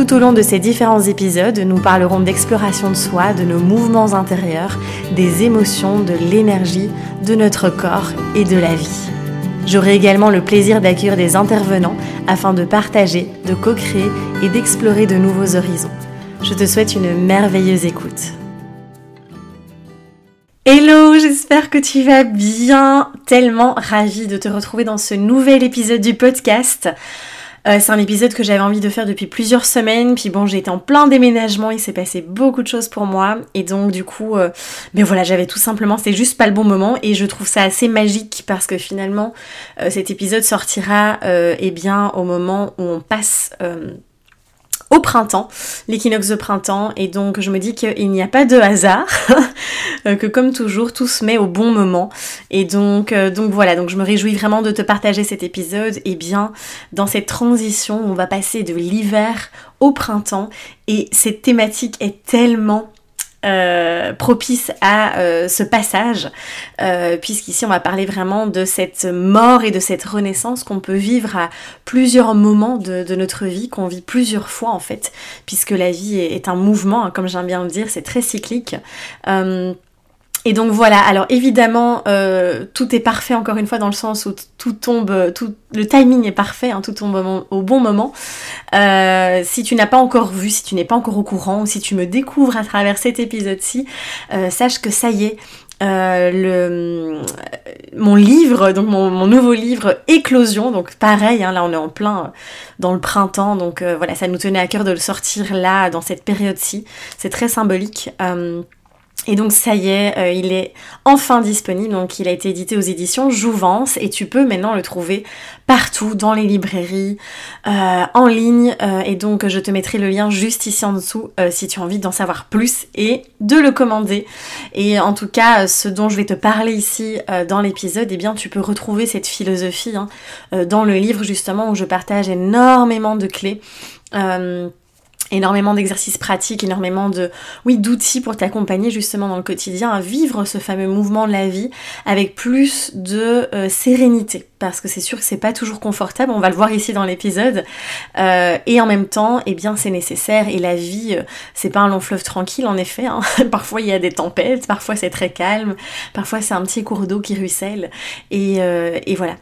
Tout au long de ces différents épisodes, nous parlerons d'exploration de soi, de nos mouvements intérieurs, des émotions, de l'énergie, de notre corps et de la vie. J'aurai également le plaisir d'accueillir des intervenants afin de partager, de co-créer et d'explorer de nouveaux horizons. Je te souhaite une merveilleuse écoute. Hello, j'espère que tu vas bien. Tellement ravie de te retrouver dans ce nouvel épisode du podcast. Euh, c'est un épisode que j'avais envie de faire depuis plusieurs semaines, puis bon j'ai été en plein déménagement, il s'est passé beaucoup de choses pour moi, et donc du coup, euh, mais voilà j'avais tout simplement, c'était juste pas le bon moment, et je trouve ça assez magique parce que finalement euh, cet épisode sortira eh bien au moment où on passe au printemps, l'équinoxe de printemps, et donc je me dis qu'il n'y a pas de hasard, euh, que comme toujours tout se met au bon moment, et donc, euh, donc voilà, donc je me réjouis vraiment de te partager cet épisode, et bien dans cette transition on va passer de l'hiver au printemps, et cette thématique est tellement euh, propice à euh, ce passage, euh, puisqu'ici on va parler vraiment de cette mort et de cette renaissance qu'on peut vivre à plusieurs moments de, notre vie, qu'on vit plusieurs fois en fait, puisque la vie est, un mouvement, hein, comme j'aime bien le dire, c'est très cyclique. Et donc voilà, alors évidemment, euh, tout est parfait encore une fois dans le sens où tout tombe, tout, le timing est parfait, hein, tout tombe au, bon moment. Euh, si tu n'as pas encore vu, si tu n'es pas encore au courant, ou si tu me découvres à travers cet épisode-ci, euh, sache que ça y est, le, mon livre, donc mon, nouveau livre Éclosion, donc pareil, hein, là on est en plein dans le printemps, donc voilà, ça nous tenait à cœur de le sortir là, dans cette période-ci, c'est très symbolique. Et donc ça y est, euh, il est enfin disponible, donc il a été édité aux éditions Jouvence. Et tu peux maintenant le trouver partout dans les librairies, euh, en ligne. Euh, et donc je te mettrai le lien juste ici en dessous si tu as envie d'en savoir plus et de le commander. Et en tout cas, ce dont je vais te parler ici dans l'épisode, eh bien tu peux retrouver cette philosophie hein, dans le livre justement où je partage énormément de clés énormément d'exercices pratiques, énormément de oui d'outils pour t'accompagner justement dans le quotidien à vivre ce fameux mouvement de la vie avec plus de euh, sérénité. Parce que c'est sûr que c'est pas toujours confortable, on va le voir ici dans l'épisode. Euh, et en même temps eh bien c'est nécessaire et la vie euh, c'est pas un long fleuve tranquille en effet hein. parfois il y a des tempêtes, parfois c'est très calme, parfois c'est un petit cours d'eau qui ruisselle. Et, et voilà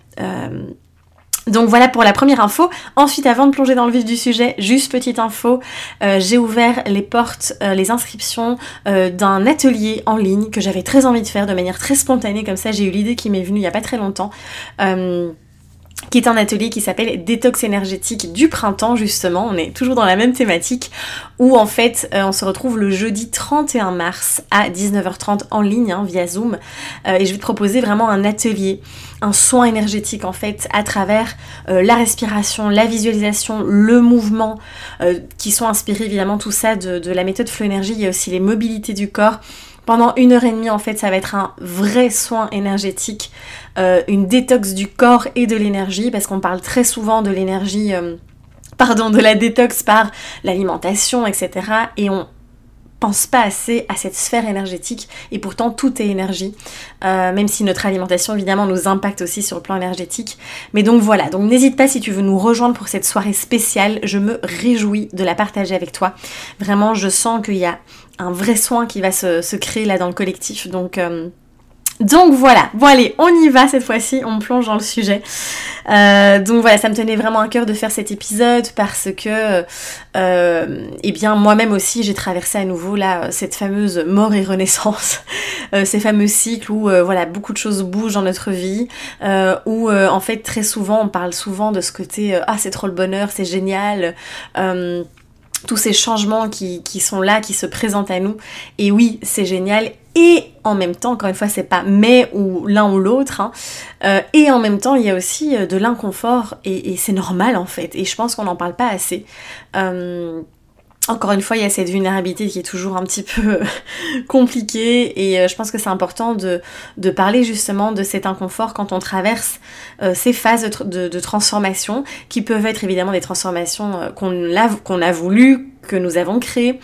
donc voilà pour la première info. Ensuite, avant de plonger dans le vif du sujet, juste petite info, euh, j'ai ouvert les portes, euh, les inscriptions euh, d'un atelier en ligne que j'avais très envie de faire de manière très spontanée, comme ça j'ai eu l'idée qui m'est venue il n'y a pas très longtemps qui est un atelier qui s'appelle Détox énergétique du printemps justement, on est toujours dans la même thématique, où en fait on se retrouve le jeudi 31 mars à 19h30 en ligne hein, via Zoom, et je vais te proposer vraiment un atelier un soin énergétique en fait à travers euh, la respiration, la visualisation, le mouvement, euh, qui sont inspirés évidemment tout ça de, la méthode Flow Énergie. Il y a aussi les mobilités du corps. Pendant une heure et demie, en fait, ça va être un vrai soin énergétique, euh, une détox du corps et de l'énergie, parce qu'on parle très souvent de l'énergie, pardon, de la détox par l'alimentation, etc. Et on, pense pas assez à cette sphère énergétique et pourtant tout est énergie, euh, même si notre alimentation évidemment nous impacte aussi sur le plan énergétique. Mais donc voilà, donc n'hésite pas si tu veux nous rejoindre pour cette soirée spéciale, je me réjouis de la partager avec toi. Vraiment, je sens qu'il y a un vrai soin qui va se, créer là dans le collectif, donc... Euh, donc voilà, bon allez, on y va cette fois-ci, on plonge dans le sujet. Euh, donc voilà, ça me tenait vraiment à cœur de faire cet épisode parce que, euh, eh bien moi-même aussi j'ai traversé à nouveau là cette fameuse mort et renaissance, euh, ces fameux cycles où voilà beaucoup de choses bougent dans notre vie, où en fait très souvent on parle souvent de ce côté ah c'est trop le bonheur, c'est génial tous ces changements qui, sont là, qui se présentent à nous. Et oui, c'est génial. Et en même temps, encore une fois, c'est pas mais ou l'un ou l'autre. Hein. Euh, et en même temps, il y a aussi euh, de l'inconfort et, c'est normal en fait. Et je pense qu'on n'en parle pas assez. Euh, encore une fois, il y a cette vulnérabilité qui est toujours un petit peu compliquée et je pense que c'est important de, parler justement de cet inconfort quand on traverse ces phases de, transformation qui peuvent être évidemment des transformations qu'on a, a voulu, que nous avons créées,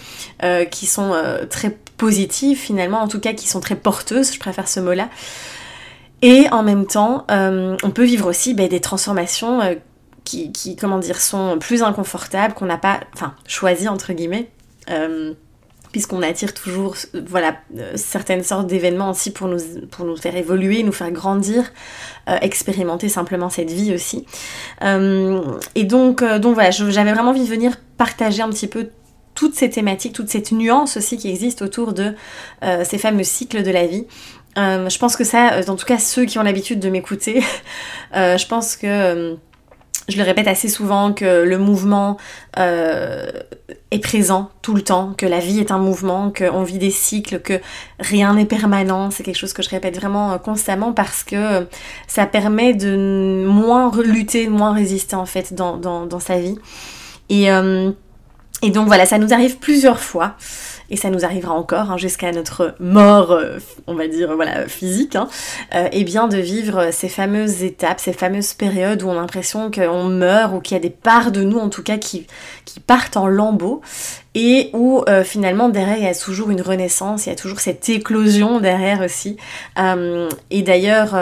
qui sont très positives finalement, en tout cas qui sont très porteuses, je préfère ce mot-là. Et en même temps, on peut vivre aussi ben, des transformations qui, comment dire, sont plus inconfortables, qu'on n'a pas, enfin, choisi entre guillemets, euh, puisqu'on attire toujours, voilà, euh, certaines sortes d'événements aussi pour nous, pour nous faire évoluer, nous faire grandir, euh, expérimenter simplement cette vie aussi. et donc, donc voilà, j'avais vraiment envie de venir partager un petit peu toutes ces thématiques, toute cette nuance aussi qui existe autour de ces fameux cycles de la vie. je pense que ça, en tout cas ceux qui ont l'habitude de m'écouter, je pense que je le répète assez souvent que le mouvement euh, est présent tout le temps, que la vie est un mouvement, qu'on vit des cycles, que rien n'est permanent. C'est quelque chose que je répète vraiment euh, constamment parce que ça permet de moins lutter, moins résister en fait dans, dans, sa vie. Euh, et donc voilà, ça nous arrive plusieurs fois et ça nous arrivera encore hein, jusqu'à notre mort, euh, on va dire, voilà, physique, hein, euh, et bien de vivre ces fameuses étapes, ces fameuses périodes où on a l'impression qu'on meurt ou qu'il y a des parts de nous en tout cas qui, qui partent en lambeaux et où euh, finalement derrière il y a toujours une renaissance, il y a toujours cette éclosion derrière aussi. et d'ailleurs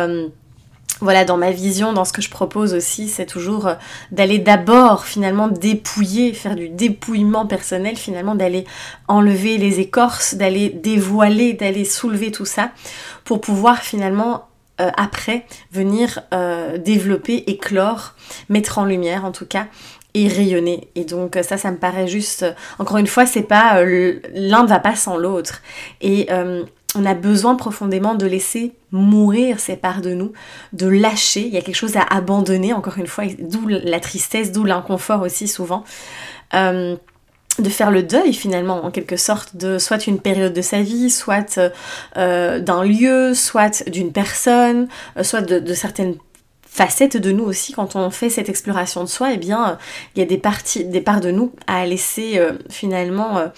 voilà, dans ma vision, dans ce que je propose aussi, c'est toujours euh, d'aller d'abord finalement dépouiller, faire du dépouillement personnel, finalement d'aller enlever les écorces, d'aller dévoiler, d'aller soulever tout ça, pour pouvoir finalement euh, après venir euh, développer, éclore, mettre en lumière en tout cas et rayonner. Et donc ça, ça me paraît juste, encore une fois, c'est pas l'un ne va pas sans l'autre. Et on a besoin profondément de laisser mourir ces parts de nous, de lâcher. Il y a quelque chose à abandonner, encore une fois, d'où la tristesse, d'où l'inconfort aussi souvent. Euh, de faire le deuil finalement en quelque sorte de soit une période de sa vie, soit euh, d'un lieu, soit d'une personne, euh, soit de, certaines facettes de nous aussi quand on fait cette exploration de soi, eh bien il y a des parties, parts de nous à laisser finalement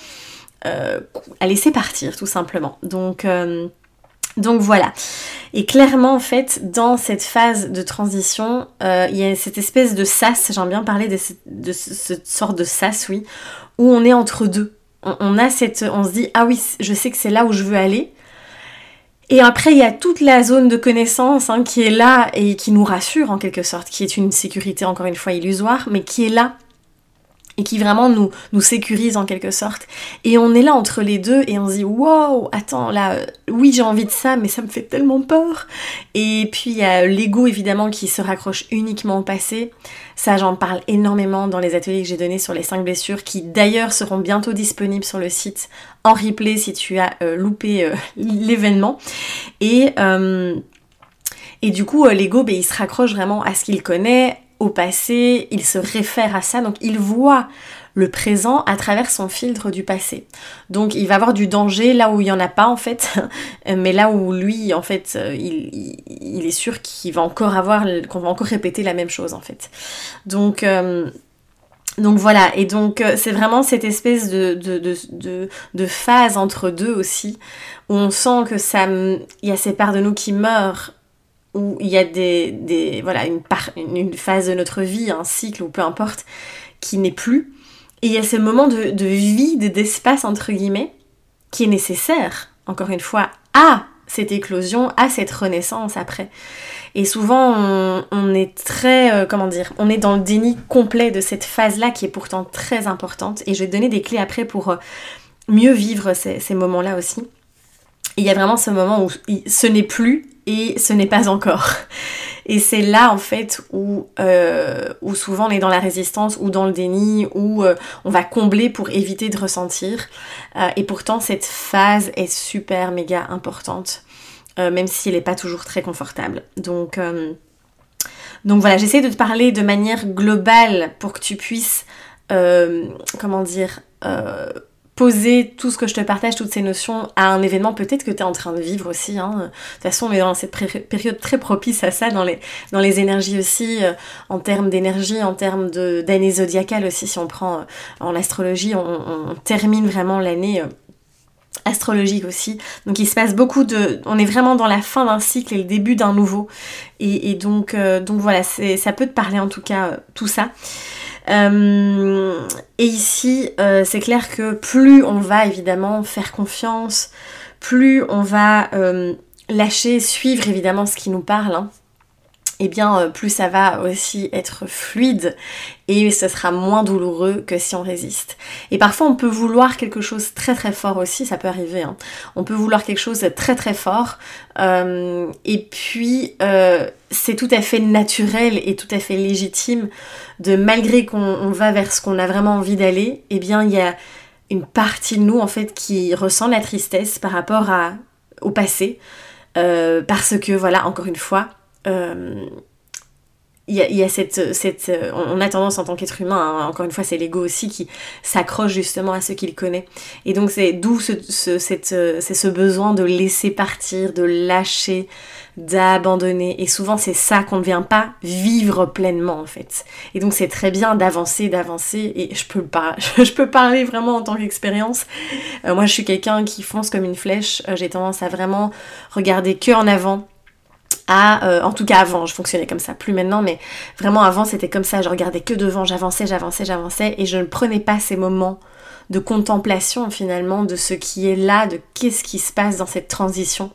à laisser partir tout simplement. Donc, euh, donc voilà. Et clairement en fait dans cette phase de transition, euh, il y a cette espèce de sas, j'aime bien parler de, cette sorte de sas, oui, où on est entre deux. On, a cette, on se dit ah oui, je sais que c'est là où je veux aller. Et après, il y a toute la zone de connaissance hein, qui est là et qui nous rassure en quelque sorte, qui est une sécurité encore une fois illusoire, mais qui est là et qui vraiment nous, nous sécurise en quelque sorte. Et on est là entre les deux et on se dit wow, attends là, euh, oui j'ai envie de ça, mais ça me fait tellement peur. Et puis il y a l'ego évidemment qui se raccroche uniquement au passé. Ça j'en parle énormément dans les ateliers que j'ai donnés sur les 5 blessures, qui d'ailleurs seront bientôt disponibles sur le site en replay si tu as euh, loupé euh, l'événement. Et du coup, l'ego, ben, il se raccroche vraiment à ce qu'il connaît, au passé, il se réfère à ça, donc il voit le présent à travers son filtre du passé. Donc il va avoir du danger là où il n'y en a pas en fait, mais là où lui en fait euh, il, est sûr qu'il va encore avoir, qu'on va encore répéter la même chose en fait. Donc euh, donc voilà, et donc euh, c'est vraiment cette espèce de, de, de, phase entre deux aussi, où on sent que ça, il y a ces parts de nous qui meurent où il y a des, voilà, une, phase de notre vie, un cycle ou peu importe, qui n'est plus. Et il y a ce moment de, de vide, d'espace, entre guillemets, qui est nécessaire, encore une fois, à cette éclosion, à cette renaissance après. Et souvent, on, est très, euh, comment dire, on est dans le déni complet de cette phase-là qui est pourtant très importante. Et je vais te donner des clés après pour euh, mieux vivre ces, ces moments-là aussi. Il y a vraiment ce moment où ce n'est plus et ce n'est pas encore. Et c'est là en fait où, euh, où souvent on est dans la résistance ou dans le déni, où euh, on va combler pour éviter de ressentir. Euh, et pourtant cette phase est super méga importante, même si elle n'est pas toujours très confortable. Donc, donc voilà, j'essaie de te parler de manière globale pour que tu puisses, comment dire, poser tout ce que je te partage, toutes ces notions à un événement peut-être que tu es en train de vivre aussi. Hein. De toute façon, on est dans cette période très propice à ça, dans les, dans les énergies aussi, euh, en termes d'énergie, en termes d'année zodiacale aussi, si on prend euh, en astrologie, on, termine vraiment l'année. Euh, astrologique aussi. Donc il se passe beaucoup de... On est vraiment dans la fin d'un cycle et le début d'un nouveau. Et, donc, donc voilà, ça peut te parler en tout cas tout ça. Euh, et ici, euh, c'est clair que plus on va évidemment faire confiance, plus on va euh, lâcher, suivre évidemment ce qui nous parle, hein, eh bien plus ça va aussi être fluide et ce sera moins douloureux que si on résiste. Et parfois on peut vouloir quelque chose très très fort aussi, ça peut arriver. Hein. On peut vouloir quelque chose très très fort et puis c'est tout à fait naturel et tout à fait légitime de malgré qu'on va vers ce qu'on a vraiment envie d'aller, eh bien il y a une partie de nous en fait qui ressent la tristesse par rapport à, au passé, euh, parce que voilà, encore une fois, euh, il y, a, cette, cette, on a tendance en tant qu'être humain, hein, encore une fois c'est l'ego aussi qui s'accroche justement à ce qu'il connaît. Et donc c'est d'où ce, ce, ce besoin de laisser partir, de lâcher, d'abandonner. Et souvent, c'est ça qu'on ne vient pas vivre pleinement, en fait. Et donc, c'est très bien d'avancer, d'avancer. Et je peux, je peux parler vraiment en tant qu'expérience. Euh, moi, je suis quelqu'un qui fonce comme une flèche. Euh, j'ai tendance à vraiment regarder que en avant. Euh, en tout cas avant, je fonctionnais comme ça, plus maintenant, mais vraiment avant c'était comme ça, je regardais que devant, j'avançais, j'avançais, j'avançais, et je ne prenais pas ces moments de contemplation finalement de ce qui est là, de qu'est-ce qui se passe dans cette transition.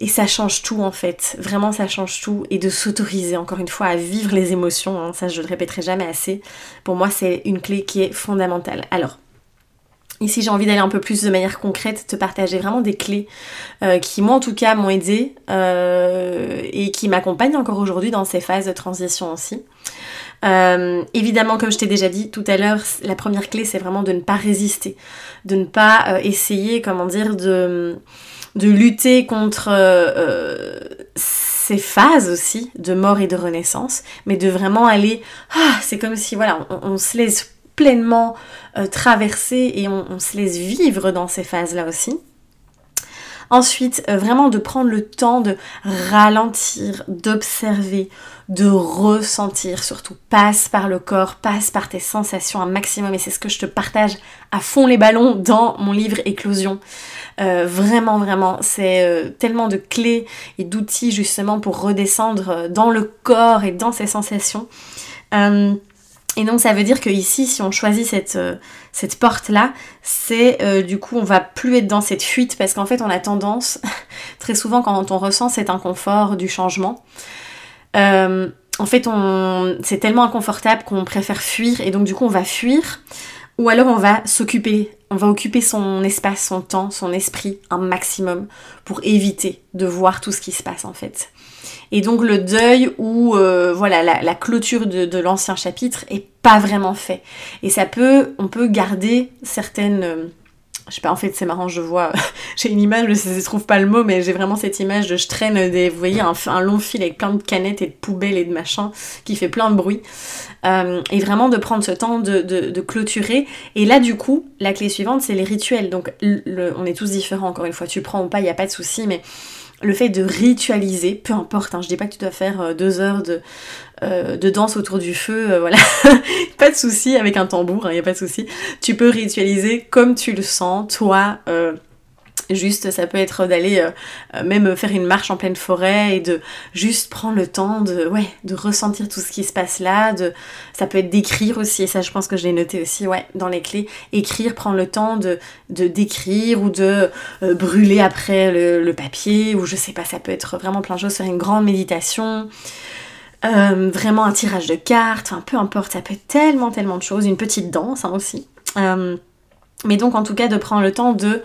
Et ça change tout en fait, vraiment ça change tout. Et de s'autoriser encore une fois à vivre les émotions, hein, ça je le répéterai jamais assez, pour moi c'est une clé qui est fondamentale. Alors, Ici, j'ai envie d'aller un peu plus de manière concrète, te partager vraiment des clés euh, qui, moi en tout cas, m'ont aidé euh, et qui m'accompagnent encore aujourd'hui dans ces phases de transition aussi. Euh, évidemment, comme je t'ai déjà dit tout à l'heure, la première clé, c'est vraiment de ne pas résister, de ne pas essayer, comment dire, de de lutter contre ces phases aussi de mort et de renaissance, mais de vraiment aller, ah, c'est comme si voilà, on, se laisse pleinement euh, traverser et on, se laisse vivre dans ces phases-là aussi. Ensuite, vraiment de prendre le temps de ralentir, d'observer, de ressentir surtout. Passe par le corps, passe par tes sensations un maximum et c'est ce que je te partage à fond les ballons dans mon livre Éclosion. Euh, vraiment, vraiment, c'est euh, tellement de clés et d'outils justement pour redescendre euh, dans le corps et dans ses sensations. Et donc ça veut dire que ici, si on choisit cette, cette porte-là, c'est du coup on va plus être dans cette fuite parce qu'en fait on a tendance, très souvent quand on ressent cet inconfort du changement, en fait on, c'est tellement inconfortable qu'on préfère fuir et donc du coup on va fuir ou alors on va s'occuper, on va occuper son espace, son temps, son esprit un maximum pour éviter de voir tout ce qui se passe en fait. Et donc le deuil ou euh, voilà la, clôture de, de l'ancien chapitre est pas vraiment fait. Et ça peut, on peut garder certaines euh, je sais pas, en fait c'est marrant, je vois, j'ai une image, je ne trouve pas le mot, mais j'ai vraiment cette image de je traîne des, vous voyez, un, long fil avec plein de canettes et de poubelles et de machins qui fait plein de bruit. Euh, et vraiment de prendre ce temps de, clôturer. Et là du coup, la clé suivante c'est les rituels. Donc on est tous différents encore une fois, tu prends ou pas, il n'y a pas de souci, mais le fait de ritualiser, peu importe, hein, je dis pas que tu dois faire euh, deux heures de, euh, de danse autour du feu, voilà, pas de souci avec un tambour, il hein, n'y a pas de souci. Tu peux ritualiser comme tu le sens, toi, Juste, ça peut être d'aller euh, même faire une marche en pleine forêt et de juste prendre le temps de, ouais, de ressentir tout ce qui se passe là. De, ça peut être d'écrire aussi, et ça je pense que je l'ai noté aussi, ouais, dans les clés. Écrire, prendre le temps de, de d'écrire ou de euh, brûler après le, papier ou je sais pas, ça peut être vraiment plein de choses, faire une grande méditation. Euh, vraiment un tirage de cartes, enfin peu importe, ça peut être tellement tellement de choses, une petite danse hein, aussi. Mais donc en tout cas de prendre le temps de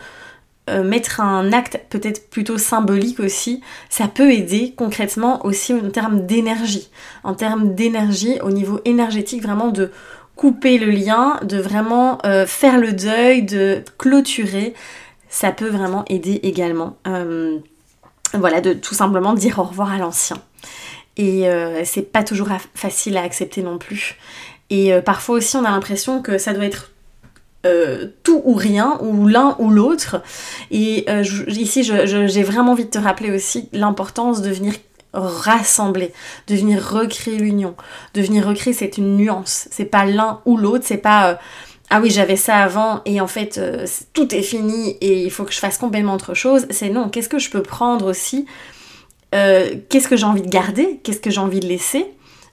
euh, mettre un acte peut-être plutôt symbolique aussi, ça peut aider concrètement aussi en termes d'énergie. En termes d'énergie, au niveau énergétique, vraiment de couper le lien, de vraiment euh, faire le deuil, de clôturer, ça peut vraiment aider également. Euh, voilà, de tout simplement dire au revoir à l'ancien. Et c'est pas toujours facile à accepter non plus. Et parfois aussi, on a l'impression que ça doit être tout ou rien, ou l'un ou l'autre. Et ici, j'ai vraiment envie de te rappeler aussi l'importance de venir rassembler, de venir recréer l'union, de venir recréer cette nuance. C'est pas l'un ou l'autre, c'est pas ah oui, j'avais ça avant et en fait euh, tout est fini et il faut que je fasse complètement autre chose. C'est non, qu'est-ce que je peux prendre aussi euh, Qu'est-ce que j'ai envie de garder Qu'est-ce que j'ai envie de laisser?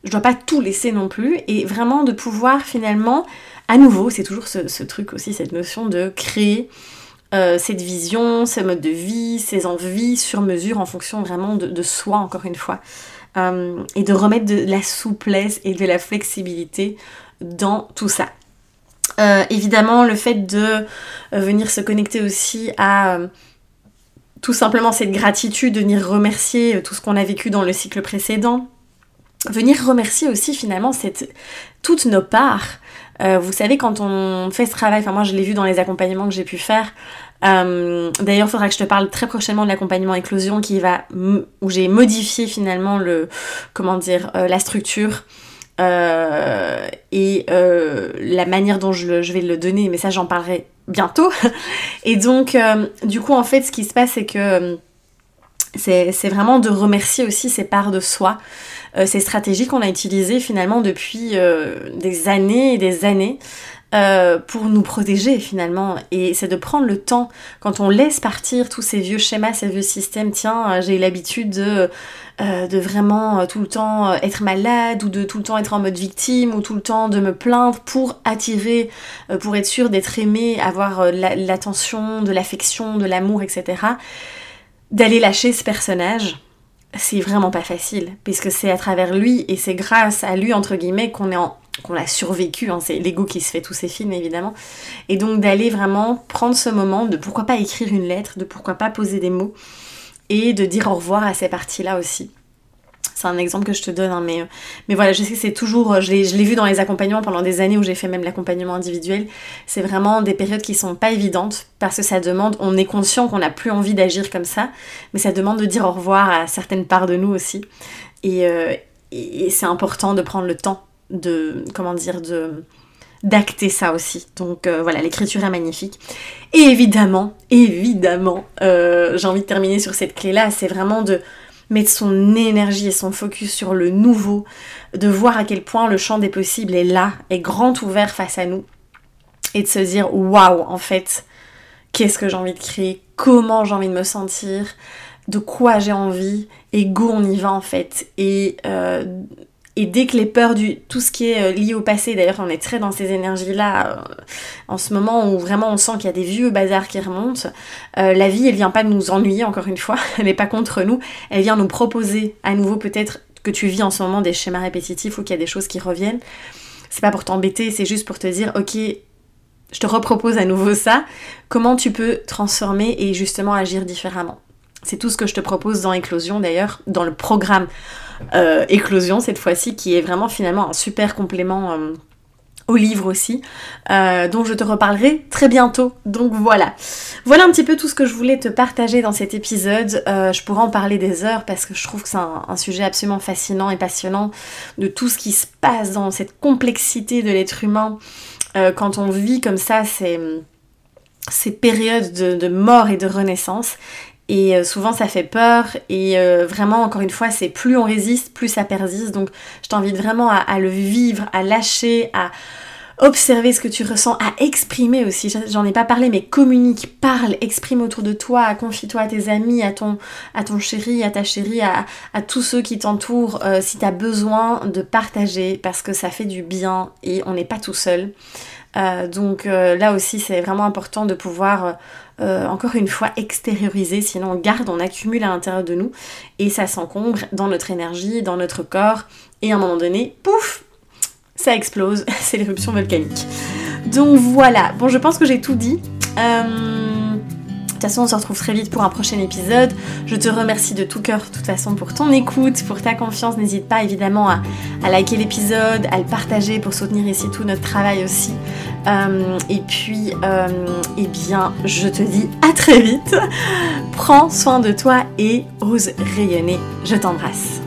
Je dois pas tout laisser non plus et vraiment de pouvoir finalement, à nouveau, c'est toujours ce, truc aussi, cette notion de créer euh, cette vision, ce mode de vie, ces envies sur mesure en fonction vraiment de, soi, encore une fois. et de remettre de la souplesse et de la flexibilité dans tout ça. Euh, évidemment, le fait de euh, venir se connecter aussi à euh, tout simplement cette gratitude, de venir remercier tout ce qu'on a vécu dans le cycle précédent. Venir remercier aussi finalement cette, toutes nos parts. Vous savez, quand on fait ce travail, enfin moi je l'ai vu dans les accompagnements que j'ai pu faire. D'ailleurs, il faudra que je te parle très prochainement de l'accompagnement éclosion qui va où j'ai modifié finalement le comment dire la structure euh, et euh, la manière dont je, vais le donner, mais ça j'en parlerai bientôt. Et donc, euh, du coup, en fait, ce qui se passe, c'est que c'est vraiment de remercier aussi ces parts de soi, ces stratégies qu'on a utilisées finalement depuis des années et des années. Euh, pour nous protéger finalement. Et c'est de prendre le temps, quand on laisse partir tous ces vieux schémas, ces vieux systèmes, tiens, euh, j'ai l'habitude de, euh, de vraiment tout le temps être malade ou de tout le temps être en mode victime ou tout le temps de me plaindre pour attirer, pour être sûr d'être aimé, avoir l'attention, de l'affection, de l'amour, etc. D'aller lâcher ce personnage c'est vraiment pas facile, puisque c'est à travers lui et c'est grâce à lui, entre guillemets, qu'on est qu'on a survécu, hein, c'est l'ego qui se fait tous ces films évidemment, et donc d'aller vraiment prendre ce moment de pourquoi pas écrire une lettre, de pourquoi pas poser des mots, et de dire au revoir à ces parties-là aussi. C'est un exemple que je te donne, hein, mais, mais voilà, je sais que c'est toujours, je l'ai vu dans les accompagnements pendant des années où j'ai fait même l'accompagnement individuel, c'est vraiment des périodes qui sont pas évidentes parce que ça demande, on est conscient qu'on n'a plus envie d'agir comme ça, mais ça demande de dire au revoir à certaines parts de nous aussi. Et, euh, c'est important de prendre le temps de, comment dire, de d'acter ça aussi. Donc euh, voilà, l'écriture est magnifique. Et évidemment, évidemment, euh, j'ai envie de terminer sur cette clé-là, c'est vraiment de mettre son énergie et son focus sur le nouveau, de voir à quel point le champ des possibles est là, est grand ouvert face à nous, et de se dire waouh, en fait, qu'est-ce que j'ai envie de créer, comment j'ai envie de me sentir, de quoi j'ai envie, et go, on y va en fait. Et euh, et dès que les peurs du tout ce qui est euh, lié au passé, d'ailleurs on est très dans ces énergies-là euh, en ce moment où vraiment on sent qu'il y a des vieux bazars qui remontent, euh, la vie elle vient pas nous ennuyer encore une fois, elle n'est pas contre nous, elle vient nous proposer à nouveau peut-être que tu vis en ce moment des schémas répétitifs ou qu'il y a des choses qui reviennent. C'est pas pour t'embêter, c'est juste pour te dire ok, je te repropose à nouveau ça, comment tu peux transformer et justement agir différemment? C'est tout ce que je te propose dans Éclosion d'ailleurs, dans le programme euh, Éclosion cette fois-ci, qui est vraiment finalement un super complément euh, au livre aussi, euh, dont je te reparlerai très bientôt. Donc voilà. Voilà un petit peu tout ce que je voulais te partager dans cet épisode. je pourrais en parler des heures parce que je trouve que c'est un, sujet absolument fascinant et passionnant de tout ce qui se passe dans cette complexité de l'être humain quand on vit comme ça ces, ces périodes de, mort et de renaissance. Et euh, souvent ça fait peur et euh, vraiment encore une fois c'est plus on résiste, plus ça persiste. Donc je t'invite vraiment à, le vivre, à lâcher, à observer ce que tu ressens, à exprimer aussi. J'en ai pas parlé mais communique, parle, exprime autour de toi, confie-toi à tes amis, à ton, à ton chéri, à ta chérie, à, tous ceux qui t'entourent euh, si tu as besoin de partager parce que ça fait du bien et on n'est pas tout seul. donc là aussi c'est vraiment important de pouvoir euh, encore une fois extérioriser, sinon on garde, on accumule à l'intérieur de nous et ça s'encombre dans notre énergie, dans notre corps et à un moment donné, pouf, ça explose, c'est l'éruption volcanique. Donc voilà, bon je pense que j'ai tout dit. Euh, on se retrouve très vite pour un prochain épisode. Je te remercie de tout cœur, de toute façon, pour ton écoute, pour ta confiance. N'hésite pas évidemment à, liker l'épisode, à le partager pour soutenir ici tout notre travail aussi. Euh, et puis, euh, eh bien, je te dis à très vite. Prends soin de toi et ose rayonner. Je t'embrasse.